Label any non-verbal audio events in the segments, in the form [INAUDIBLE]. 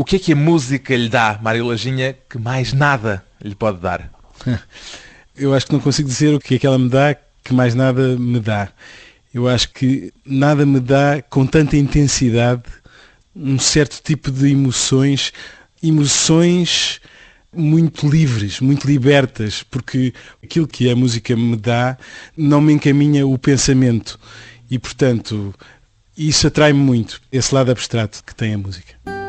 O que é que a música lhe dá, Mário Lajinha, que mais nada lhe pode dar? [LAUGHS] Eu acho que não consigo dizer o que é que ela me dá que mais nada me dá. Eu acho que nada me dá com tanta intensidade um certo tipo de emoções, emoções muito livres, muito libertas, porque aquilo que a música me dá não me encaminha o pensamento e, portanto, isso atrai-me muito, esse lado abstrato que tem a música.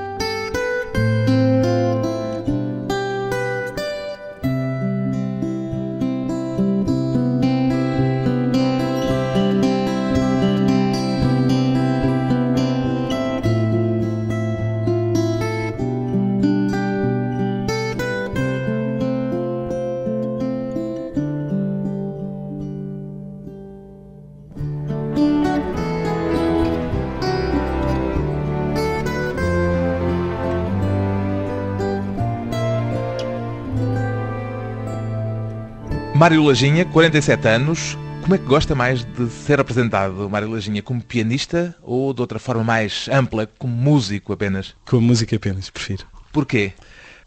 Mário Lajinha, 47 anos. Como é que gosta mais de ser apresentado, Mário Lajinha? Como pianista ou de outra forma mais ampla, como músico apenas? Com a música apenas, prefiro. Porquê?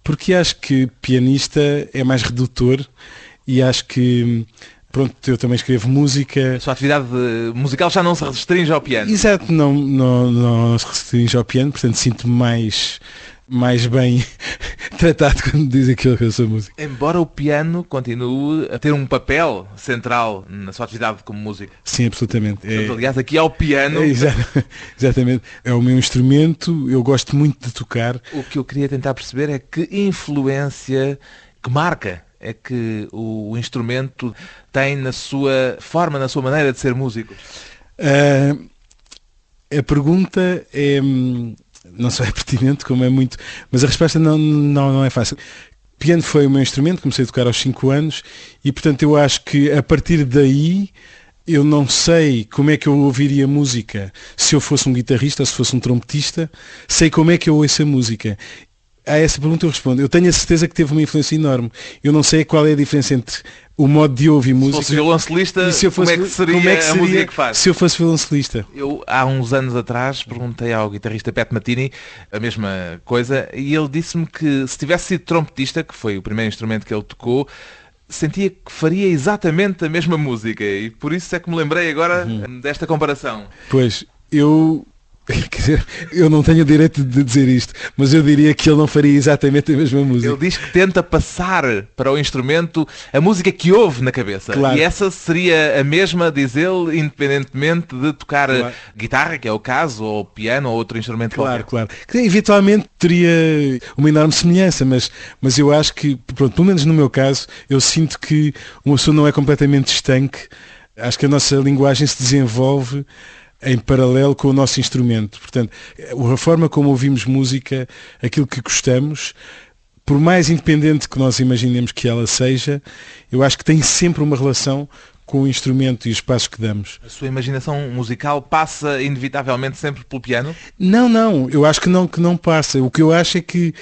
Porque acho que pianista é mais redutor e acho que pronto, eu também escrevo música. A sua atividade musical já não se restringe ao piano. Exato, não, não, não se restringe ao piano, portanto sinto-me mais, mais bem [LAUGHS] tratado quando diz aquilo que eu sou músico. Embora o piano continue a ter um papel central na sua atividade como músico. Sim, absolutamente. Portanto, aliás, aqui ao piano. É, exa- [LAUGHS] exatamente. É o meu instrumento, eu gosto muito de tocar. O que eu queria tentar perceber é que influência, que marca é que o instrumento tem na sua forma, na sua maneira de ser músico. Ah, a pergunta é hum, não só é pertinente, como é muito. Mas a resposta não, não, não é fácil. Piano foi o meu instrumento, comecei a tocar aos 5 anos e portanto eu acho que a partir daí eu não sei como é que eu ouviria música se eu fosse um guitarrista se fosse um trompetista, sei como é que eu ouço a música. A essa pergunta eu respondo. Eu tenho a certeza que teve uma influência enorme. Eu não sei qual é a diferença entre o modo de ouvir Se música fosse violoncelista, e se eu fosse, como é que seria, como é que a seria música que faz? se eu fosse violoncelista. Eu, há uns anos atrás, perguntei ao guitarrista Pat Matini a mesma coisa e ele disse-me que se tivesse sido trompetista, que foi o primeiro instrumento que ele tocou, sentia que faria exatamente a mesma música e por isso é que me lembrei agora Uhum. desta comparação. Pois, eu. [LAUGHS] Quer dizer, eu não tenho o direito de dizer isto, mas eu diria que ele não faria exatamente a mesma música. Ele diz que tenta passar para o instrumento a música que ouve na cabeça. Claro. E essa seria a mesma, diz ele, independentemente de tocar Claro. guitarra, que é o caso, ou piano, ou outro instrumento Claro, qualquer. claro. Que eventualmente teria uma enorme semelhança, mas, mas eu acho que, pronto, pelo menos no meu caso, eu sinto que uma pessoa não é completamente estanque. Acho que a nossa linguagem se desenvolve em paralelo com o nosso instrumento. Portanto, a forma como ouvimos música, aquilo que gostamos, por mais independente que nós imaginemos que ela seja, eu acho que tem sempre uma relação com o instrumento e os passos que damos. A sua imaginação musical passa inevitavelmente sempre pelo piano? Não, não, eu acho que não, que não passa. O que eu acho é que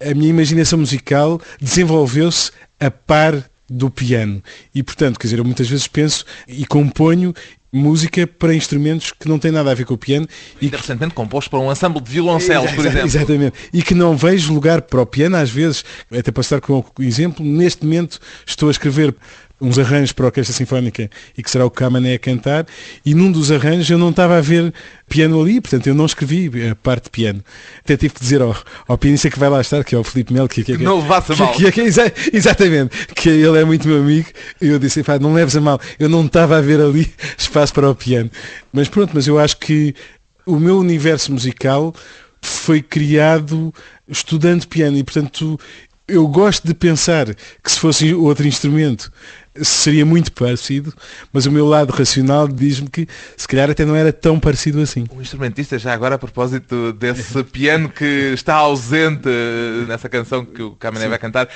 a minha imaginação musical desenvolveu-se a par do piano. E, portanto, quer dizer, eu muitas vezes penso e componho música para instrumentos que não têm nada a ver com o piano e Ainda recentemente composto para um ensemble de violoncelos, por exemplo. Exatamente. E que não vejo lugar para o piano, às vezes, até para estar com o exemplo, neste momento estou a escrever uns arranjos para a Orquestra Sinfónica e que será o Camané a cantar, e num dos arranjos eu não estava a ver piano ali, portanto eu não escrevi a parte de piano. Até tive que dizer ao, ao pianista que vai lá estar, que é o Filipe Melo, que, que, Que não levasse a mal. que- que- exa- exatamente, que ele é muito meu amigo, e eu disse, "Pá, não leves a mal, eu não estava a ver ali [LAUGHS] espaço para o piano. Mas pronto, mas eu acho que o meu universo musical foi criado estudando piano e, portanto, eu gosto de pensar que se fosse outro instrumento seria muito parecido, mas o meu lado racional diz-me que se calhar até não era tão parecido assim. Um instrumentista, já agora a propósito desse piano que está ausente nessa canção que o Camené vai cantar,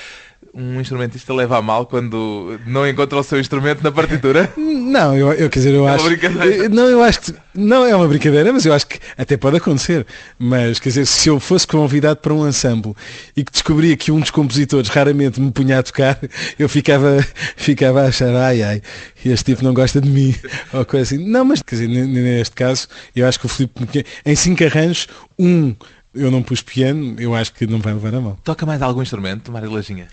um instrumentista leva a mal quando não encontra o seu instrumento na partitura? [LAUGHS] Não, eu, eu quer dizer, eu É uma acho. brincadeira. Não, eu acho que. Não é uma brincadeira, mas eu acho que até pode acontecer. Mas, quer dizer, se eu fosse convidado para um ensemble e que descobria que um dos compositores raramente me punha a tocar, [LAUGHS] eu ficava, ficava a achar, ai ai, este tipo não gosta de mim. [LAUGHS] Ou coisa assim. Não, mas, quer dizer, neste caso, eu acho que o Filipe, em cinco arranjos, um eu não pus piano, eu acho que não vai levar a mão. Toca mais algum instrumento, Mário Lajinha?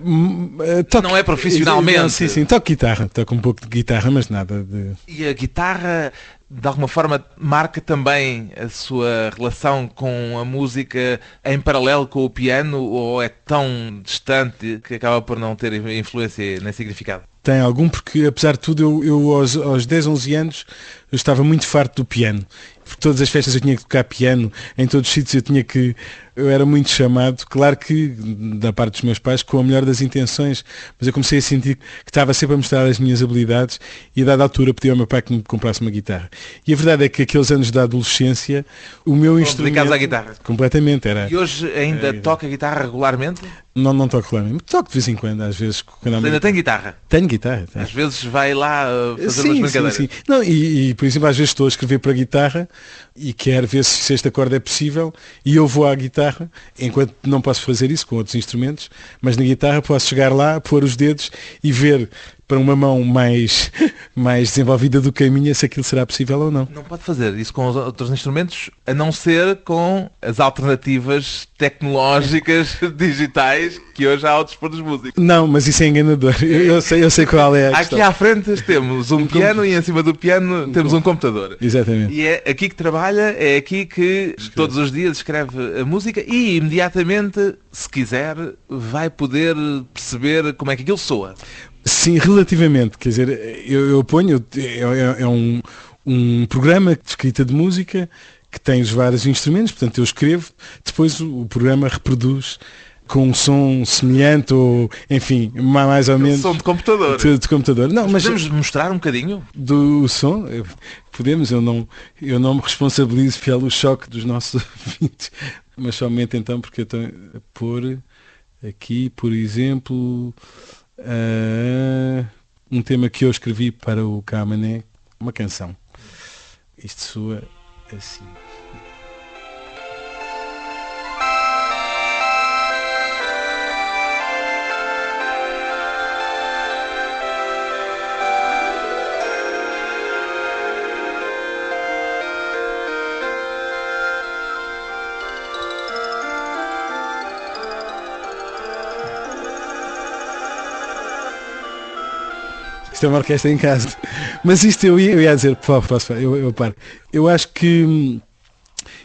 Hum, eh, toco- Não é profissionalmente. Não, sim, sim, toco guitarra, toco um pouco de guitarra, mas nada de. E a guitarra, de alguma forma, marca também a sua relação com a música em paralelo com o piano ou é tão distante que acaba por não ter influência nem significado? Tem algum, porque apesar de tudo, eu, eu aos, aos 10, 11 anos, eu estava muito farto do piano. Por todas as festas eu tinha que tocar piano, em todos os sítios eu tinha que. Eu era muito chamado, claro que da parte dos meus pais, com a melhor das intenções, mas eu comecei a sentir que estava sempre a mostrar as minhas habilidades e a dada altura pedi ao meu pai que me comprasse uma guitarra. E a verdade é que aqueles anos da adolescência, o meu instrumento. dedicados à guitarra. Completamente, era. E hoje ainda É. toca guitarra regularmente? Não, não toco regularmente. Toco de vez em quando, às vezes. Quando Ainda tem guitarra? Tenho guitarra. tenho. Às vezes vai lá uh, fazer sim, umas sim, brincadeiras. sim. Não, e, e, por exemplo, às vezes estou a escrever para a guitarra e quero ver se, se este acorde é possível. E eu vou à guitarra, enquanto não posso fazer isso com outros instrumentos, mas na guitarra posso chegar lá, pôr os dedos e ver para uma mão mais, [LAUGHS] mais desenvolvida do que a minha se aquilo será possível ou não. Não pode fazer isso com os outros instrumentos, a não ser com as alternativas tecnológicas [LAUGHS] digitais que hoje há ao dispor dos músicos. Não, mas isso é enganador. Eu, eu sei, eu sei qual é a Aqui questão. à frente temos um piano e em cima do piano temos um computador. Exatamente. E é aqui que trabalha, é aqui que todos os dias escreve a música e imediatamente, se quiser, vai poder perceber como é que aquilo soa. Sim, relativamente. Quer dizer, eu, eu ponho, é, é- é um, um programa de escrita de música que tem os vários instrumentos, portanto eu escrevo, depois o, o programa reproduz com um som semelhante ou, enfim, ma- mais ou menos Som de computador. de, de computador. Não, mas Podemos mostrar um bocadinho? do som, podemos, eu não, eu não me responsabilizo pelo choque dos nossos [LAUGHS] ouvintes, mas somente então porque eu estou a pôr aqui, por exemplo, ah, um tema que eu escrevi para o Camané, uma canção. Isto soa assim. Isto é uma orquestra em casa. Mas isto eu ia, eu ia dizer, pô, posso, eu, eu paro. Eu acho que hum,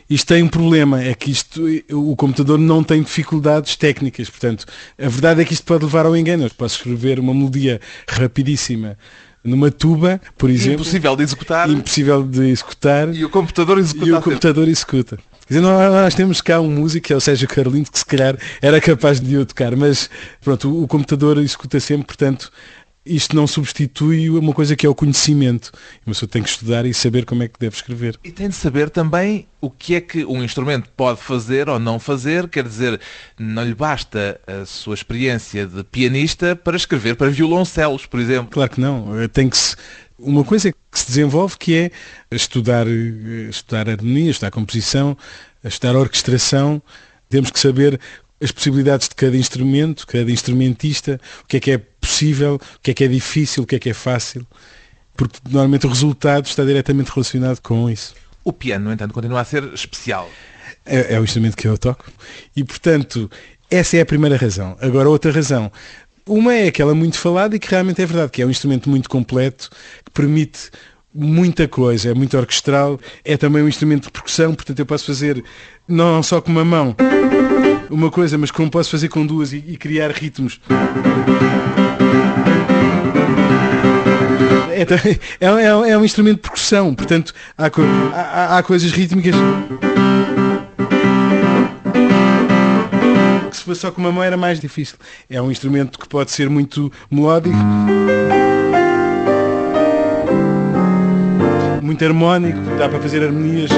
isto tem um problema, é que isto, o computador não tem dificuldades técnicas, portanto, a verdade é que isto pode levar ao engano. Eu posso escrever uma melodia rapidíssima numa tuba, por exemplo, Impossível de executar impossível de executar e o computador executa e o computador executa. Quer dizer, nós, nós temos cá um músico, que é o Sérgio Carolino, que se calhar era capaz de o tocar, mas pronto, o, o computador executa sempre, portanto, isto não substitui uma coisa que é o conhecimento. Uma pessoa tem que estudar e saber como é que deve escrever. E tem de saber também o que é que um instrumento pode fazer ou não fazer, quer dizer, não lhe basta a sua experiência de pianista para escrever para violoncelos, por exemplo. Claro que não. eh, Tem que se... Uma coisa que se desenvolve que é estudar, eh, estudar harmonia, estudar composição, estudar orquestração. Temos que saber as possibilidades de cada instrumento, cada instrumentista, o que é que é possível, o que é que é difícil, o que é que é fácil. Porque normalmente o resultado está diretamente relacionado com isso. O piano, no entanto, continua a ser especial. É, é o instrumento que eu toco. E, portanto, essa é a primeira razão. Agora, outra razão. Uma é aquela muito falada e que realmente é verdade, que é um instrumento muito completo, que permite muita coisa, é muito orquestral, é também um instrumento de percussão, portanto eu posso fazer não só com uma mão uma coisa, mas como posso fazer com duas e, e criar ritmos. É, [LAUGHS] é, é- é um instrumento de percussão, portanto há, co- há- há coisas rítmicas que se fosse só com uma mão era mais difícil. É um instrumento que pode ser muito melódico, muito harmónico, dá para fazer harmonias.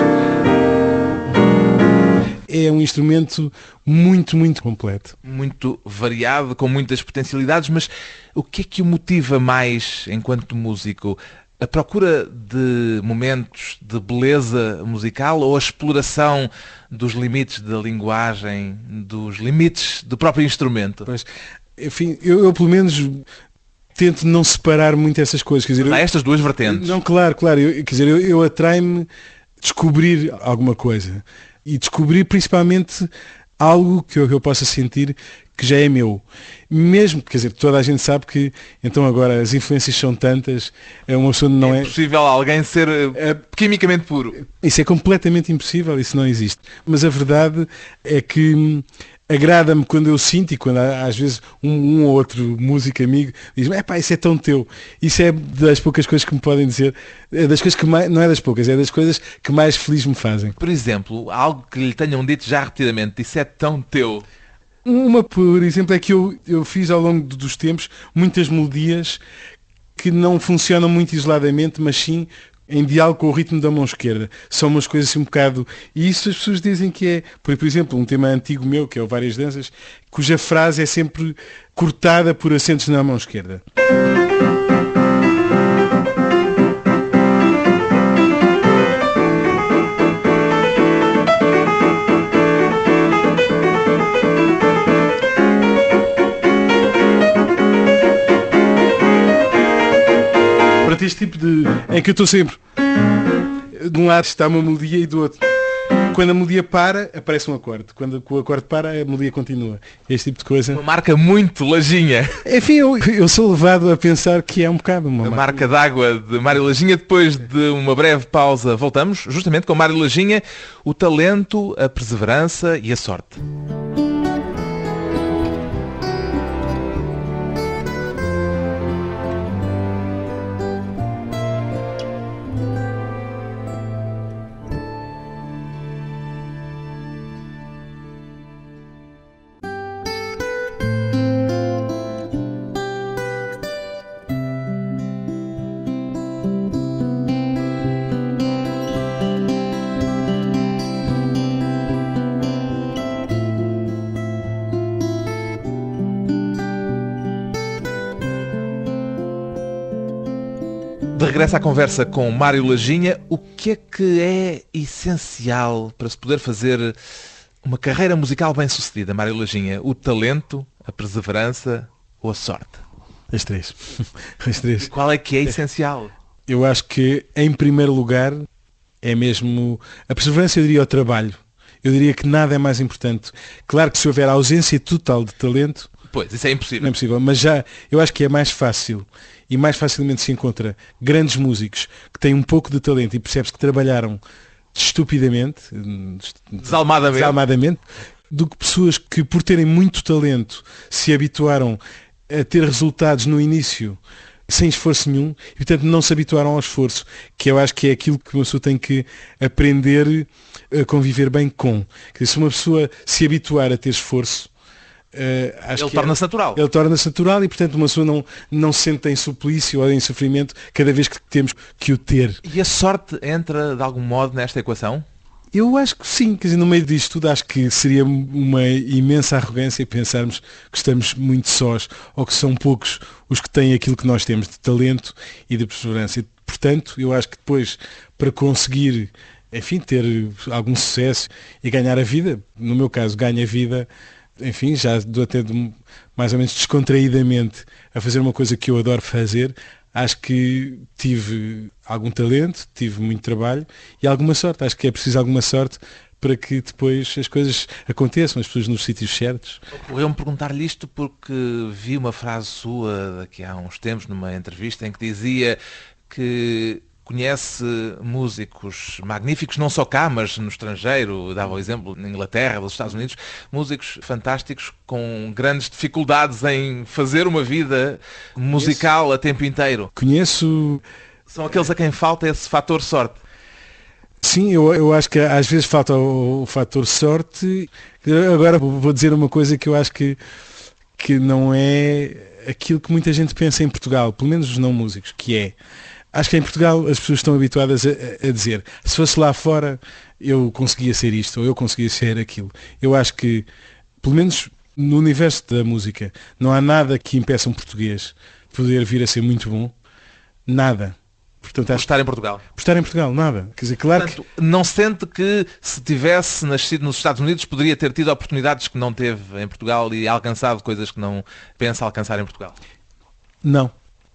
É um instrumento muito, muito completo. Muito variado, com muitas potencialidades, mas o que é que o motiva mais enquanto músico? A procura de momentos de beleza musical ou a exploração dos limites da linguagem, dos limites do próprio instrumento? Pois, enfim, eu, eu pelo menos tento não separar muito essas coisas. Quer dizer, Mas há eu- estas duas vertentes. Não, claro, claro. Eu, quer dizer, eu, eu atrai-me descobrir alguma coisa. E descobrir principalmente algo que eu, que eu possa sentir que já é meu. Mesmo, quer dizer, toda a gente sabe que então agora as influências são tantas, é uma pessoa não é é. possível alguém ser eh, quimicamente puro. Isso é completamente impossível, isso não existe. Mas a verdade é que hum, agrada-me quando eu sinto e quando às vezes um, um ou outro músico amigo diz é pá, isso é tão teu. Isso é das poucas coisas que me podem dizer, é das coisas que mais, não é das poucas, é das coisas que mais feliz me fazem. Por exemplo, algo que lhe tenham dito já repetidamente, isso é tão teu. Uma, por exemplo, é que eu, eu fiz ao longo do- dos tempos muitas melodias que não funcionam muito isoladamente, mas sim em diálogo com o ritmo da mão esquerda. São umas coisas assim um bocado... E isso as pessoas dizem que é, por, por exemplo, um tema antigo meu, que é o Várias Danças, cuja frase é sempre cortada por acentos na mão esquerda. Este tipo de... em que eu estou sempre... De um lado está uma melodia e do outro. Quando a melodia para, aparece um acorde. Quando o acorde para, a melodia continua. Este tipo de coisa. Uma marca muito lajinha. Enfim, eu, eu sou levado a pensar que é um bocado uma A marca. marca d'água de Mário Lajinha. Depois de uma breve pausa, voltamos justamente com Mário Lajinha, o talento, a perseverança e a sorte. Regresso à conversa com Mário Lajinha, o que é que é essencial para se poder fazer uma carreira musical bem sucedida, Mário Lajinha? O talento, a perseverança ou a sorte? As três. [LAUGHS] As três. Qual é que é essencial? Eu acho que, em primeiro lugar, é mesmo a perseverança, eu diria, o trabalho. Eu diria que nada é mais importante. Claro que se houver ausência total de talento, Pois, isso é não impossível. é possível, mas já eu acho que é mais fácil e mais facilmente se encontra grandes músicos que têm um pouco de talento e percebe-se que trabalharam estupidamente, hum, Desalmadamente. desalmadamente, do que pessoas que por terem muito talento se habituaram a ter resultados no início sem esforço nenhum e portanto não se habituaram ao esforço, que eu acho que é aquilo que uma pessoa tem que aprender a conviver bem com. Dizer, se uma pessoa se habituar a ter esforço, acho Ele que é- torna-se natural. ele torna-se natural e, portanto, uma pessoa não, não se sente em suplício ou em sofrimento cada vez que temos que o ter. E a sorte entra de algum modo nesta equação? Eu acho que sim, quer dizer, no meio disto tudo, acho que seria uma imensa arrogância pensarmos que estamos muito sós ou que são poucos os que têm aquilo que nós temos de talento e de perseverança. E, portanto, eu acho que depois, para conseguir, enfim, ter algum sucesso e ganhar a vida, no meu caso, ganho a vida, enfim, já dou até de- mais ou menos descontraídamente a fazer uma coisa que eu adoro fazer, acho que tive algum talento, tive muito trabalho e alguma sorte. Acho que é preciso alguma sorte para que depois as coisas aconteçam, as pessoas nos sítios certos. Ocorreu-me perguntar-lhe isto porque vi uma frase sua daqui a uns tempos numa entrevista em que dizia que conhece músicos magníficos, não só cá, mas no estrangeiro, dava o exemplo na Inglaterra, nos Estados Unidos, músicos fantásticos com grandes dificuldades em fazer uma vida musical a tempo inteiro. Conheço, São aqueles a quem falta esse fator sorte. Sim, eu, eu acho que às vezes falta o, o fator sorte. Agora vou dizer uma coisa que eu acho que, que não é aquilo que muita gente pensa em Portugal, pelo menos os não músicos, que é acho que em Portugal as pessoas estão habituadas a, a, dizer se fosse lá fora eu conseguia ser isto ou eu conseguia ser aquilo. Eu acho que, pelo menos no universo da música, não há nada que impeça um português de poder vir a ser muito bom. Nada. Portanto, por estar em Portugal. Por estar em Portugal, nada. Quer dizer, claro Portanto, que... não sente que se tivesse nascido nos Estados Unidos poderia ter tido oportunidades que não teve em Portugal e alcançado coisas que não pensa alcançar em Portugal? Não.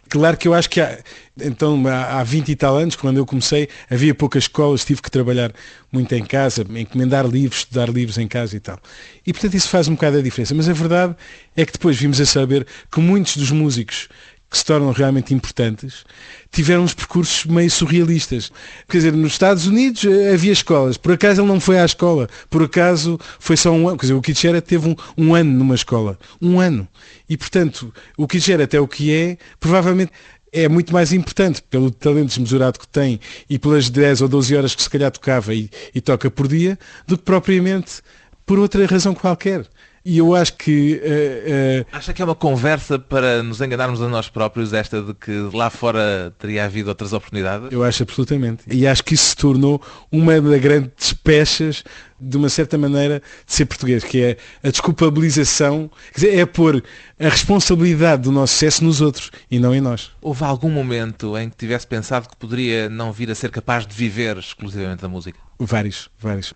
Claro que eu acho que há, então há 20 e tal anos, quando eu comecei, havia poucas escolas, tive que trabalhar muito em casa, encomendar livros, estudar livros em casa e tal. E portanto isso faz um bocado a diferença. Mas a verdade é que depois vimos a saber que muitos dos músicos que se tornam realmente importantes, tiveram uns percursos meio surrealistas. Quer dizer, nos Estados Unidos eh, havia escolas, por acaso ele não foi à escola, por acaso foi só um ano. Quer dizer, o Kitschera teve um, um ano numa escola. Um ano. E, portanto, o Kitschera até o que é, provavelmente é muito mais importante pelo talento desmesurado que tem e pelas 10 ou 12 horas que se calhar tocava e, e toca por dia, do que propriamente por outra razão qualquer. E eu acho que. Uh, uh... Acha que é uma conversa para nos enganarmos a nós próprios, esta de que lá fora teria havido outras oportunidades? Eu acho absolutamente. E acho que isso se tornou uma das grandes pechas, de uma certa maneira, de ser português, que é a desculpabilização, quer dizer, é pôr a responsabilidade do nosso sucesso nos outros e não em nós. Houve algum momento em que tivesse pensado que poderia não vir a ser capaz de viver exclusivamente da música? Vários, vários.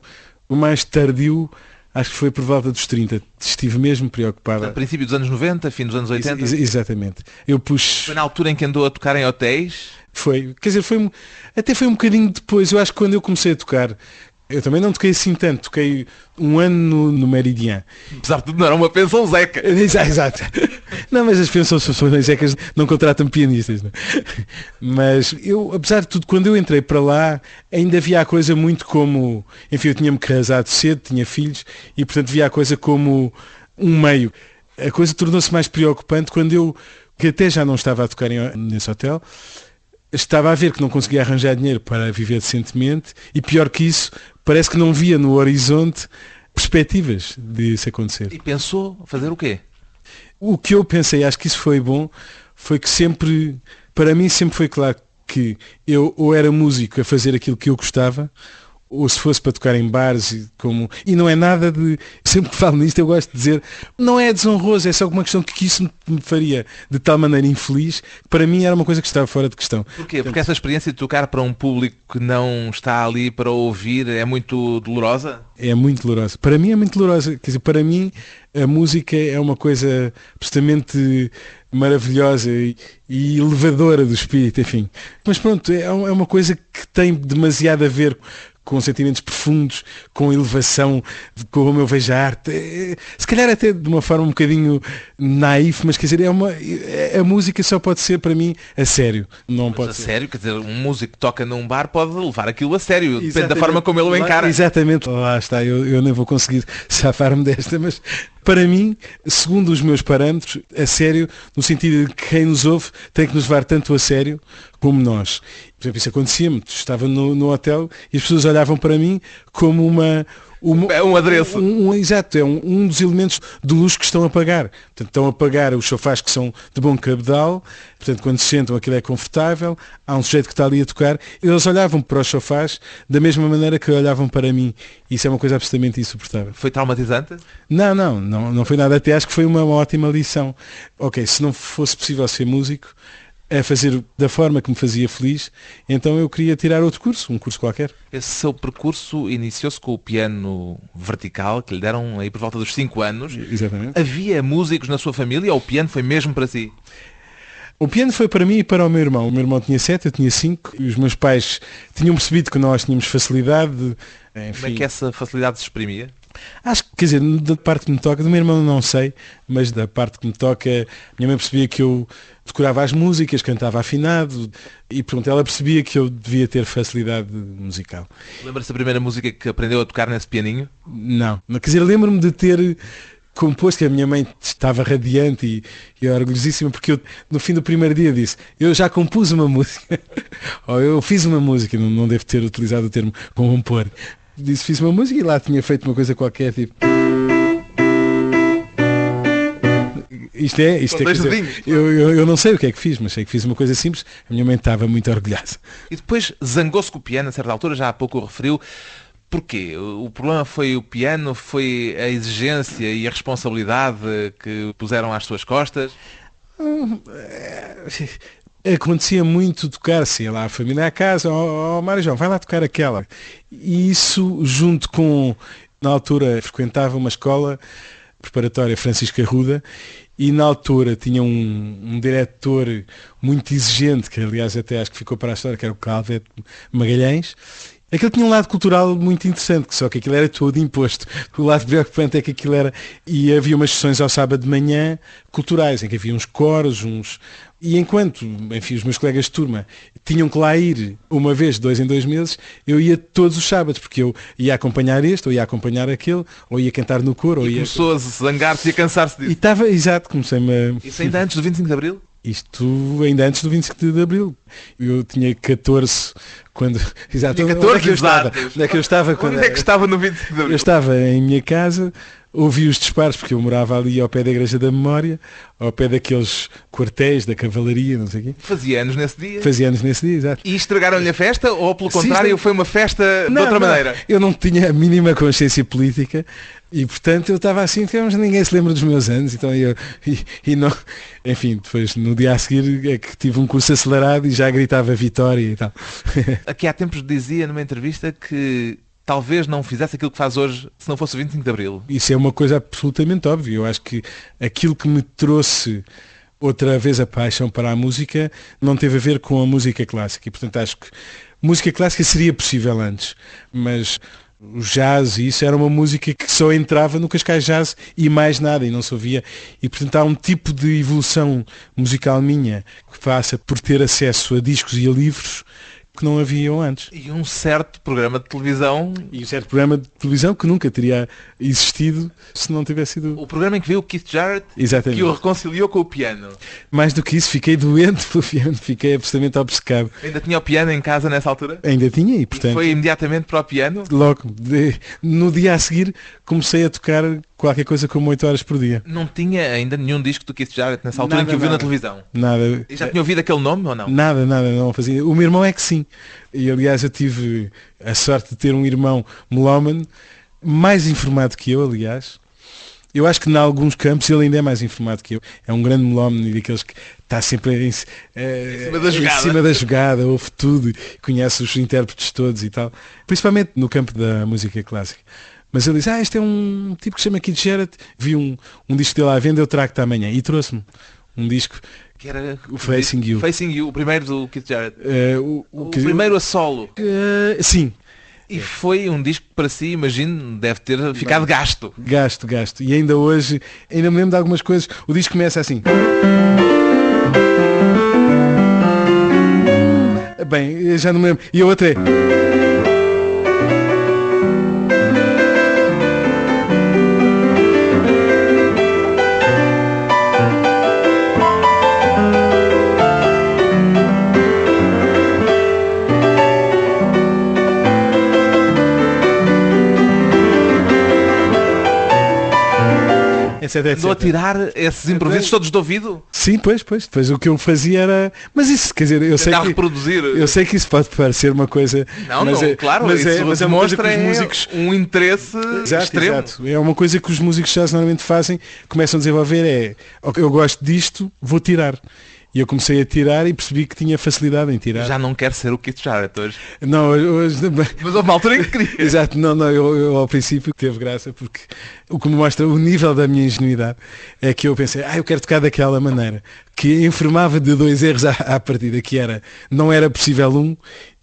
O mais tardio acho que foi por volta dos 30. Estive mesmo preocupado. A princípio dos anos 90, fim dos anos 80? Ex exatamente. Eu pus... Foi na altura em que andou a tocar em hotéis? Foi. Quer dizer, foi, até foi um bocadinho depois. Eu acho que quando eu comecei a tocar, eu também não toquei assim tanto, toquei um ano no, no Meridian. Apesar de tudo, não era uma pensão Zeca. [LAUGHS] Exato, exato. Não, mas as pensões Zecas não contratam pianistas. Não? Mas eu, apesar de tudo, quando eu entrei para lá, ainda havia a coisa muito como. Enfim, eu tinha-me casado cedo, tinha filhos, e portanto via a coisa como um meio. A coisa tornou-se mais preocupante quando eu, que até já não estava a tocar nesse hotel, estava a ver que não conseguia arranjar dinheiro para viver decentemente e pior que isso, parece que não via no horizonte perspectivas de isso acontecer. E pensou fazer o quê? O que eu pensei, acho que isso foi bom, foi que sempre, para mim sempre foi claro que eu ou era músico a fazer aquilo que eu gostava, ou se fosse para tocar em bares e como e não é nada de sempre que falo nisto eu gosto de dizer não é desonroso é só uma questão que isso me faria de tal maneira infeliz que para mim era uma coisa que estava fora de questão. Porquê? Porque essa experiência de tocar para um público que não está ali para ouvir é muito dolorosa? É muito dolorosa. Para mim é muito dolorosa. Quer dizer para mim a música é uma coisa absolutamente maravilhosa e, e elevadora do espírito, enfim. Mas pronto, é, é uma coisa que tem demasiado a ver com sentimentos profundos, com elevação, com como eu vejo a arte. É, se calhar até de uma forma um bocadinho naif, mas quer dizer, é uma, é, a música só pode ser para mim a sério. Não mas pode a ser. sério, quer dizer, um músico que toca num bar pode levar aquilo a sério, Exatamente. depende da forma como ele o encara. Exatamente, lá está, eu, eu nem vou conseguir [LAUGHS] safar-me desta, mas para mim, segundo os meus parâmetros, a sério, no sentido de que quem nos ouve tem que nos levar tanto a sério como nós. Por exemplo, isso acontecia-me, estava no, no hotel e as pessoas olhavam para mim como uma, é um adereço. Um, um, exato, é um, um, dos elementos de luz que estão a pagar. Portanto, estão a pagar os sofás que são de bom cabedal, portanto, quando se sentam aquilo é confortável, há um sujeito que está ali a tocar, eles olhavam para os sofás da mesma maneira que olhavam para mim. Isso é uma coisa absolutamente insuportável. Foi traumatizante? Não, não, não, não foi nada. Até acho que foi uma ótima lição. Ok, se não fosse possível ser músico, a fazer da forma que me fazia feliz, então eu queria tirar outro curso, um curso qualquer. Esse seu percurso iniciou-se com o piano vertical, que lhe deram aí por volta dos 5 anos. Exatamente. Havia músicos na sua família ou o piano foi mesmo para si? O piano foi para mim e para o meu irmão. O meu irmão tinha sete, eu tinha cinco. E os meus pais tinham percebido que nós tínhamos facilidade. Enfim. Como é que essa facilidade se exprimia? Acho que, quer dizer, da parte que me toca, do meu irmão não sei, mas da parte que me toca, minha mãe percebia que eu decorava as músicas, cantava afinado e pronto, ela percebia que eu devia ter facilidade musical. Lembra-se da primeira música que aprendeu a tocar nesse pianinho? Não, quer dizer, lembro-me de ter composto que a minha mãe estava radiante e, e orgulhosíssima porque eu, no fim do primeiro dia disse eu já compus uma [LAUGHS] música ou eu fiz uma música, não, não devo ter utilizado o termo compor disse fiz uma música e lá tinha feito uma coisa qualquer tipo isto é, isto é dizer, eu, eu, eu não sei o que é que fiz, mas sei que fiz uma coisa simples, a minha mãe estava muito orgulhosa. E depois zangou-se com o piano, a certa altura, já há pouco o referiu. Porquê? O problema foi o piano, foi a exigência e a responsabilidade que puseram às suas costas? Acontecia muito tocar, sei lá, a família à casa, ó oh, Mário João, vai lá tocar aquela. E isso, junto com, na altura, frequentava uma escola preparatória Francisco Arruda e na altura tinha um, um diretor muito exigente, que aliás até acho que ficou para a história, que era o Calvet Magalhães, Aquilo tinha um lado cultural muito interessante, só que aquilo era todo imposto. O lado preocupante é que aquilo era. E havia umas sessões ao sábado de manhã culturais, em que havia uns coros, uns. E enquanto, enfim, os meus colegas de turma tinham que lá ir uma vez, dois em dois meses, eu ia todos os sábados, porque eu ia acompanhar este, ou ia acompanhar aquele, ou ia cantar no coro, ou E ia. começou a zangar-se e a cansar-se E disso. estava, exato, comecei-me a. Isso ainda antes do 25 de Abril? Isto ainda antes do 25 de Abril. Eu tinha 14 quando. [LAUGHS] Exato, Tinha onde é que eu 14 estava? Onde é que eu estava quando. Onde é que estava no 25 de Eu Abril? estava em minha casa, ouvi os disparos, porque eu morava ali ao pé da Igreja da Memória, ao pé daqueles quartéis da cavalaria, não sei o quê. Fazia anos nesse dia. Fazia anos nesse dia, exato. E estragaram-lhe a festa ou, pelo contrário, sim. foi uma festa de Não, outra não, maneira? Eu não tinha a mínima consciência política e, portanto, eu estava assim, que mas ninguém se lembra dos meus anos, então eu, e, e não, enfim, depois no dia a seguir é que tive um curso acelerado e já gritava vitória e tal. [LAUGHS] Aqui há tempos dizia numa entrevista que talvez não fizesse aquilo que faz hoje se não fosse o 25 de Abril. Isso é uma coisa absolutamente óbvia. Eu acho que aquilo que me trouxe outra vez a paixão para a música não teve a ver com a música clássica. E, portanto, acho que música clássica seria possível antes, mas o jazz e isso era uma música que só entrava no Cascais Jazz e mais nada, e não se ouvia. E, portanto, há um tipo de evolução musical minha que passa por ter acesso a discos e a livros que não haviam antes. E um certo programa de televisão, E um certo programa de televisão que nunca teria existido se não tivesse sido... o programa em que viu o Keith Jarrett, Exatamente. que o reconciliou com o piano. Mais do que isso, fiquei doente [LAUGHS] pelo piano, fiquei absolutamente obcecado. Ainda tinha o piano em casa nessa altura? Ainda tinha e, E portanto, foi imediatamente para o piano? logo, de- no dia a seguir, comecei a tocar qualquer coisa como 8 horas por dia. Não tinha ainda nenhum disco do Keith Jarrett nessa altura Nada, em que o viu na televisão. Nada. Já tinha ouvido aquele nome ou não? Nada, nada, não fazia. O meu irmão é que sim. E aliás eu tive a sorte de ter um irmão melómano, mais informado que eu, aliás. Eu acho que em alguns campos ele ainda é mais informado que eu. É um grande melómano e daqueles que está sempre em, eh, Em cima da jogada. em cima da jogada, ouve tudo, conhece os intérpretes todos e tal. Principalmente no campo da música clássica. Mas ele disse, ah, este é um tipo que se chama Keith Jarrett, vi um, um disco dele à venda, eu trago-te amanhã. E trouxe-me um disco, Que era O Facing You. Facing You, o primeiro do Keith Jarrett. eh, o, O, que- primeiro a solo. Eh, sim, E foi um disco que para si, imagino, deve ter ficado gasto. gasto, gasto. E ainda hoje, ainda me lembro de algumas coisas. O disco começa assim. Bem, já não me lembro. E a outra é. Andou a tirar esses improvisos todos de ouvido? Sim, pois, pois. Depois o que eu fazia era. Mas isso, quer dizer, eu sei que. reproduzir. Eu sei que isso pode parecer uma coisa. Não, mas não, é, claro, mas isso é, mas é uma coisa que os é músicos. um interesse Exato, extremo. exato. É uma coisa que os músicos jazz normalmente fazem, começam a desenvolver é eu gosto disto, vou tirar. E eu comecei a tirar e percebi que tinha facilidade em tirar. Já não quero ser o Keith Jarrett hoje. Não, hoje, Mas houve uma altura em que queria. [LAUGHS] Exato, não, não, eu, eu ao princípio teve graça porque o que me mostra o nível da minha ingenuidade é que eu pensei, ah, eu quero tocar daquela maneira, que informava de dois erros à, à partida, que era, não era possível um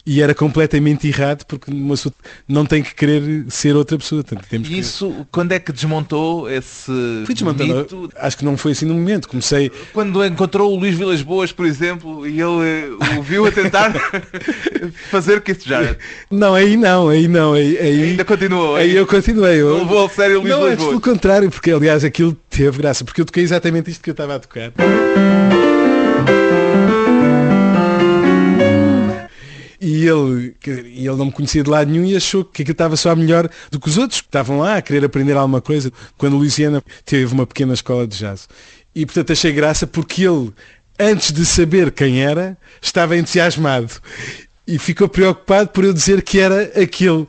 e era completamente errado porque uma pessoa não tem que querer ser outra pessoa. Portanto, temos E que... isso, quando é que desmontou esse Fui desmontando. mito? Acho que não foi assim no momento. Comecei. Quando encontrou o Luís Vilas Boas, por exemplo, e ele eh, o viu a tentar [LAUGHS] fazer Keith Jarrett. Não, aí não, aí não. Aí, aí, Ainda continuou. aí eu continuei. Eu... Não levou a sério o Luís Não, Vilas é pelo Boas. contrário, porque aliás aquilo teve graça, porque eu toquei exatamente isto que eu estava a tocar. E ele, e ele não me conhecia de lado nenhum e achou que aquilo estava só melhor do que os outros que estavam lá a querer aprender alguma coisa, quando a Luciana teve uma pequena escola de jazz. E portanto achei graça porque ele, antes de saber quem era, estava entusiasmado e ficou preocupado por eu dizer que era aquele.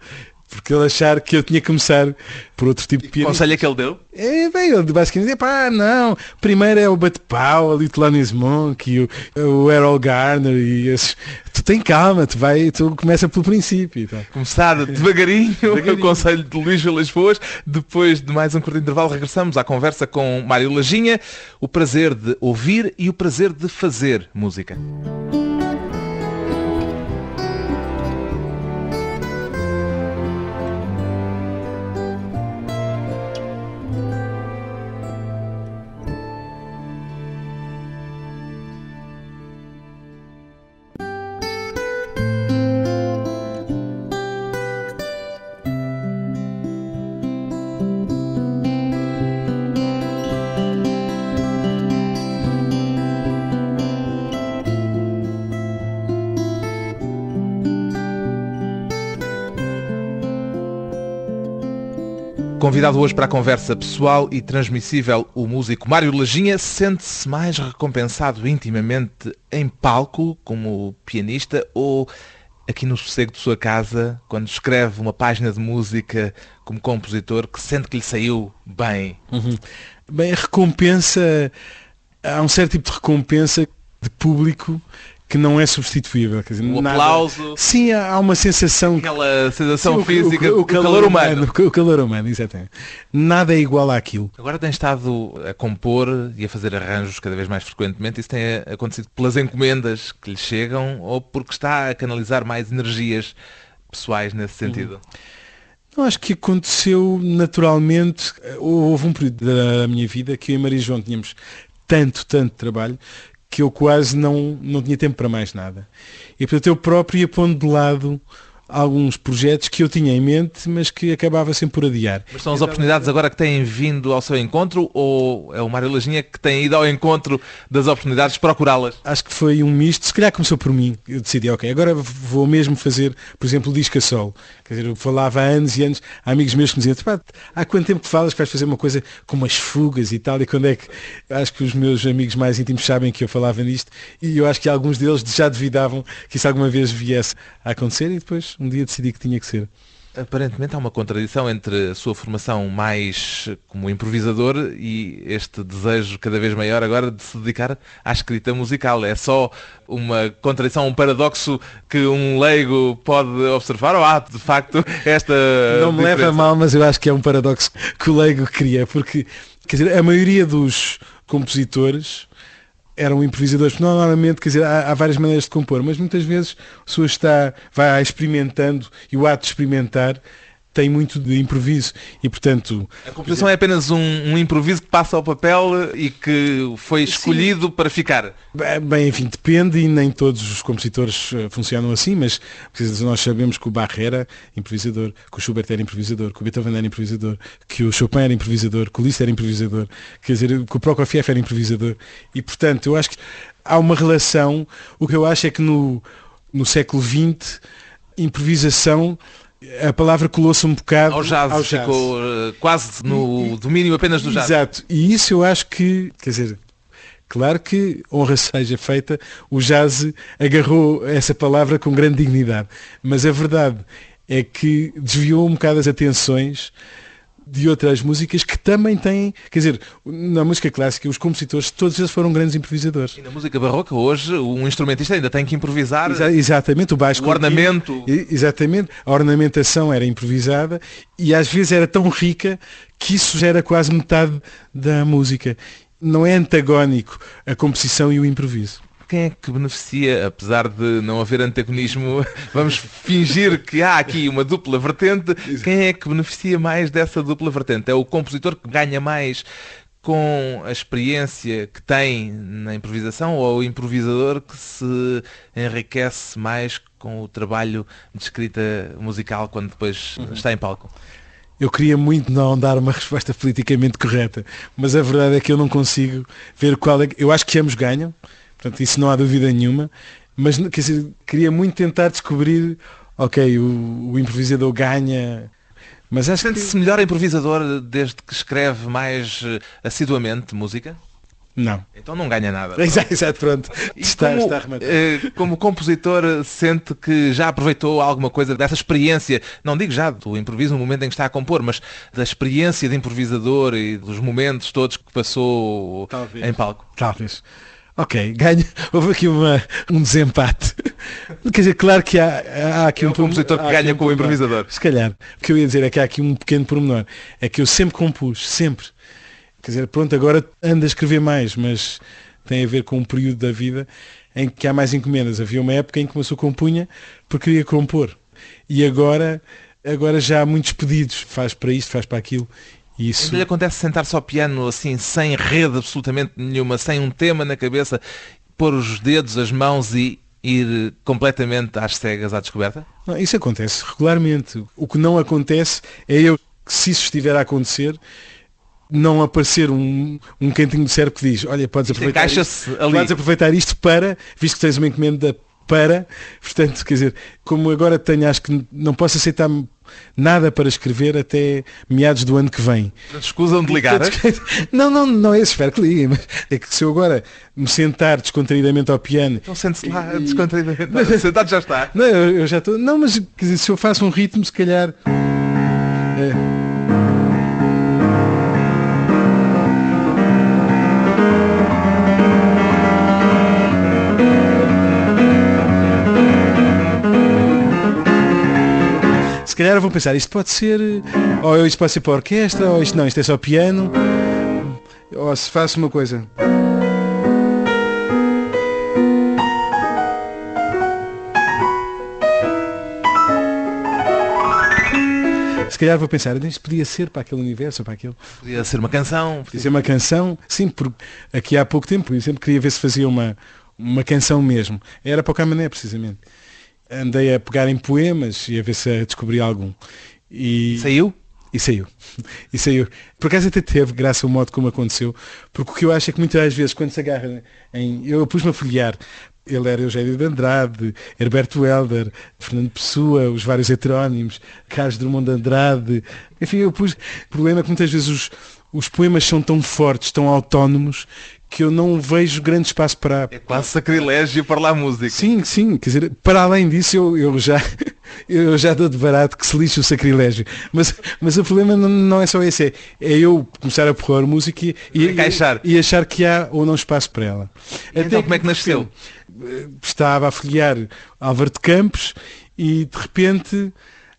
Porque ele achar que eu tinha que começar por outro tipo de pianista. conselho é que ele deu? É, bem, ele basicamente dizia, pá, não, primeiro é o Bud Powell e o Thelonious Monk e o, o Errol Garner e esses. Tu tem calma, tu vai, tu começa pelo princípio tal. Começar devagarinho, [LAUGHS] Devagarinho. o conselho de Luís Vilas Boas. Depois de mais um curto intervalo, regressamos à conversa com Mário Lajinha. O prazer de ouvir e o prazer de fazer música. Convidado hoje para a conversa pessoal e transmissível, o músico Mário Lajinha sente-se mais recompensado intimamente em palco, como pianista, ou aqui no sossego de sua casa, quando escreve uma página de música como compositor, que sente que lhe saiu bem? Bem, a recompensa, há um certo tipo de recompensa de público que não é substituível. Quer dizer, O nada- aplauso, Sim, há há uma sensação aquela sensação Sim, o- física, o, o, calor humano. O calor humano, exatamente. Nada é igual àquilo. Agora tem estado a compor e a fazer arranjos cada vez mais frequentemente. Isso tem acontecido pelas encomendas que lhe chegam ou porque está a canalizar mais energias pessoais nesse sentido? Eu acho que aconteceu naturalmente. Houve um período da minha vida que eu e Maria João tínhamos tanto, tanto trabalho que eu quase não, não tinha tempo para mais nada. E portanto eu próprio ia pondo de lado alguns projetos que eu tinha em mente, mas que acabava sempre por adiar. Mas são as oportunidades agora que têm vindo ao seu encontro ou é o Mário Lajinha que tem ido ao encontro das oportunidades procurá-las? Acho que foi um misto, se calhar começou por mim. Eu decidi, ok, agora vou mesmo fazer, por exemplo, o disco a solo. Quer dizer, eu falava há anos e anos, há amigos meus que me diziam, "Pá, há quanto tempo que falas que vais fazer uma coisa com umas fugas e tal, e quando é que. Acho que os meus amigos mais íntimos sabem que eu falava nisto, e eu acho que alguns deles já duvidavam que isso alguma vez viesse a acontecer, e depois um dia decidi que tinha que ser. Aparentemente há uma contradição entre a sua formação mais como improvisador e este desejo cada vez maior agora de se dedicar à escrita musical. É só uma contradição, um paradoxo que um leigo pode observar ou há de facto esta Não me leva a diferença? mal, mas eu acho que é um paradoxo que o leigo cria, porque quer dizer, a maioria dos compositores eram improvisadores, normalmente, quer dizer, há, há várias maneiras de compor, mas muitas vezes a pessoa está, vai experimentando e o ato de experimentar tem muito de improviso e portanto A composição é apenas um, um improviso que passa ao papel e que foi escolhido para ficar. Bem, enfim, depende e nem todos os compositores eh, funcionam assim, mas nós sabemos que o Bach era improvisador, que o Schubert era improvisador, que o Beethoven era improvisador, que o Chopin era improvisador, que o Liszt era improvisador, quer dizer, que o Prokofiev era improvisador. E, portanto, eu acho que há uma relação, o que eu acho é que no, no século XX, improvisação, a palavra colou-se um bocado Ao jazz, ao jazz. ficou eh, quase no domínio apenas do jazz. Exato. E isso eu acho que, quer dizer, claro que honra seja feita, o jazz agarrou essa palavra com grande dignidade. Mas a verdade é que desviou um bocado as atenções de outras músicas que também têm, quer dizer, na música clássica os compositores todos eles foram grandes improvisadores. E na música barroca hoje um instrumentista ainda tem que improvisar Exa- exatamente, o baixo o ornamento. Exatamente, a ornamentação era improvisada e às vezes era tão rica que isso já era quase metade da música. Não é antagónico a composição e o improviso. Quem é que beneficia, apesar de não haver antagonismo, [LAUGHS] vamos fingir que há aqui uma dupla vertente, quem é que beneficia mais dessa dupla vertente? É o compositor que ganha mais com a experiência que tem na improvisação ou o improvisador que se enriquece mais com o trabalho de escrita musical quando depois uhum. está em palco? Eu queria muito não dar uma resposta politicamente correta, mas a verdade é que eu não consigo ver qual é. Eu acho que ambos ganham, portanto, isso não há dúvida nenhuma, mas quer dizer, queria muito tentar descobrir, ok, o, o improvisador ganha. Mas acho Sente-se que... melhor improvisador desde que escreve mais eh, assiduamente música? Não. Então não ganha nada. [LAUGHS] Exato, exato pronto. [LAUGHS] Está, como, está eh, como compositor, sente que já aproveitou alguma coisa dessa experiência, não digo já do improviso no momento em que está a compor, mas da experiência de improvisador e dos momentos todos que passou Talvez. em palco? Talvez. Ok, ganho. Houve aqui uma, um desempate. Quer dizer, claro que há, há aqui é um, compositor que ganha um com o improvisador. Se calhar. O que eu ia dizer é que há aqui um pequeno pormenor. É que eu sempre compus, sempre. Quer dizer, pronto, agora ando a escrever mais, mas tem a ver com um período da vida em que há mais encomendas. Havia uma época em que começou compunha porque queria compor. E agora, agora já há muitos pedidos. Faz para isto, faz para aquilo. Isso... lhe acontece sentar-se ao piano assim, sem rede absolutamente nenhuma, sem um tema na cabeça, pôr os dedos, as mãos e ir completamente às cegas à descoberta? Não, isso acontece regularmente. O que não acontece é eu, se isso estiver a acontecer, não aparecer um, um cantinho de cérebro que diz, olha, podes aproveitar, isto, ali. podes aproveitar isto para, visto que tens uma encomenda para, [LAUGHS] portanto, quer dizer, como agora tenho, acho que não posso aceitar nada para escrever até meados do ano que vem. Não escusam de ligar? [LAUGHS] Não, não, não é espero que liguem, mas é que se eu agora me sentar descontraídamente ao piano... Então sente-se lá e... descontraídamente, [LAUGHS] sentado já está. Não, eu, eu já estou, não, mas se eu faço um ritmo, se calhar... É, calhar vão pensar, isto pode ser, ou isto pode ser para a orquestra, ou isto não, isto é só piano, ou se faço uma coisa. Se calhar vou pensar, isto podia ser para aquele universo, para aquele. Podia ser uma canção. Podia ser uma canção, sim, porque aqui há pouco tempo eu sempre queria ver se fazia uma, uma canção mesmo. Era para o Camané, precisamente andei a pegar em poemas e a ver se descobri algum. E... Saiu? E saiu. [LAUGHS] E saiu. Por acaso até teve, graças ao modo como aconteceu, porque o que eu acho é que muitas vezes quando se agarra em. Eu pus-me a folhear. Ele era Eugênio de Andrade, Herberto Helder, Fernando Pessoa, os vários heterónimos, Carlos Drummond de Andrade. Enfim, eu pus. O problema é que muitas vezes os, os poemas são tão fortes, tão autónomos, que eu não vejo grande espaço para. É quase sacrilégio para lá a música. Sim, sim, quer dizer, para além disso eu, eu já [LAUGHS] eu já dou de barato que se lixe o sacrilégio. Mas, mas o problema não, é só esse, é, é eu começar a pôr música e, e, e, achar que há ou não espaço para ela. E Até então como é que nasceu? Estava a folhear Álvaro de Campos e de repente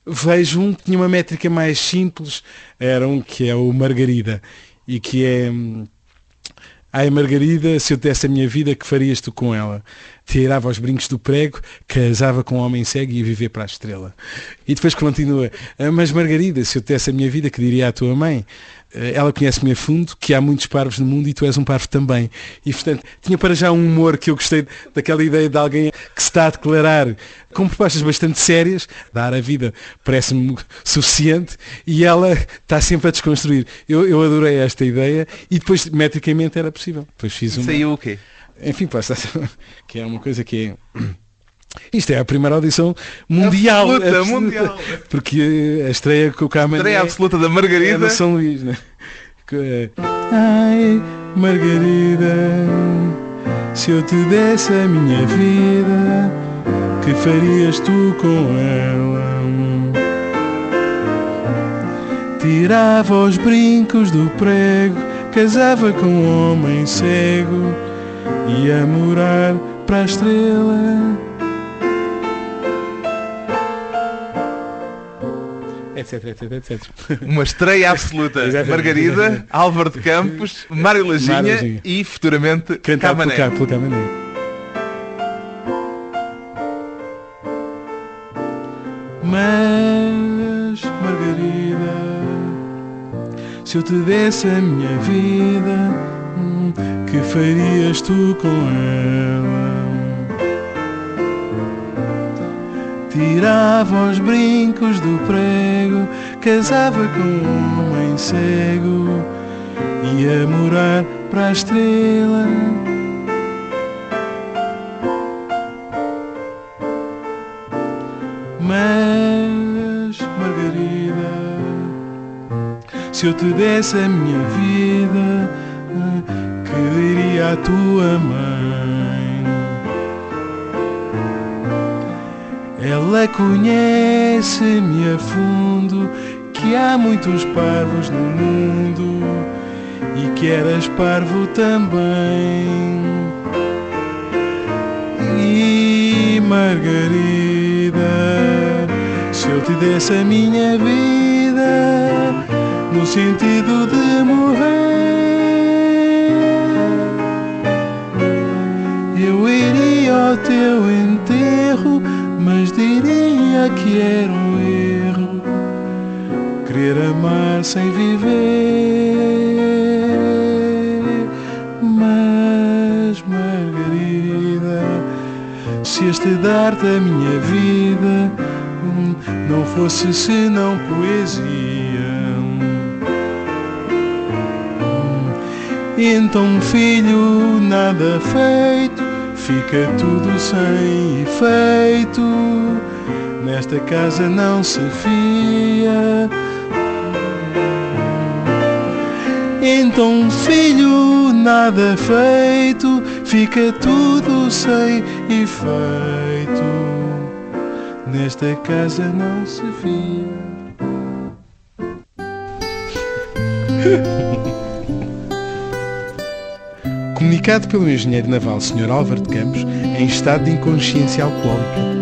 vejo um que tinha uma métrica mais simples, era um que é o Margarida e que é hum, Ai Margarida, se eu desse a minha vida, que farias tu com ela? Tirava os brincos do prego, casava com um homem cego e ia viver para a estrela. E depois continua, ah, mas Margarida, se eu desse a minha vida, que diria à tua mãe? Eh, ela conhece-me a fundo, que há muitos parvos no mundo e tu és um parvo também. E, portanto, tinha para já um humor que eu gostei daquela ideia de alguém que se está a declarar com propostas bastante sérias, dar a vida parece-me suficiente, e ela está sempre a desconstruir. Eu, eu adorei esta ideia e depois, metricamente, era possível. Depois fiz uma... Saiu o quê? Enfim, passa, [LAUGHS] que é uma coisa que é... [CLEARS THROAT] Isto é a primeira audição mundial. Absoluta, absoluta, mundial. Porque a estreia com o Carmen. A estreia é, absoluta da Margarida. É São Luís, né? É, Ai, Margarida, se eu te desse a minha vida, que farias tu com ela? Tirava os brincos do prego, casava com um homem cego, e a morar para a estrela. Etc, etc, etc. [LAUGHS] Uma estreia absoluta. Margarida, Álvaro de Campos, Mário Lajinha e futuramente Cantado Camané. Mas, Margarida, se eu te desse a minha vida que farias tu com ela? Tirava os brincos do prego, casava com um homem cego, ia morar para a estrela. Mas, Margarida, se eu te desse a minha vida, a tua mãe? Ela conhece-me a fundo, que há muitos parvos no mundo e que eras parvo também. E Margarida, se eu te desse a minha vida, no sentido de morrer, ao teu enterro, mas diria que era um erro querer amar sem viver. Mas, Margarida, se este dar-te a minha vida hum, não fosse senão poesia. hum, Então, filho, nada feito, fica tudo sem efeito. Nesta casa não se fia. Então, filho, nada feito, fica tudo sem efeito. Nesta casa não se fia. [LAUGHS] Comunicado pelo engenheiro naval Sr. Álvaro de Campos em estado de inconsciência alcoólica.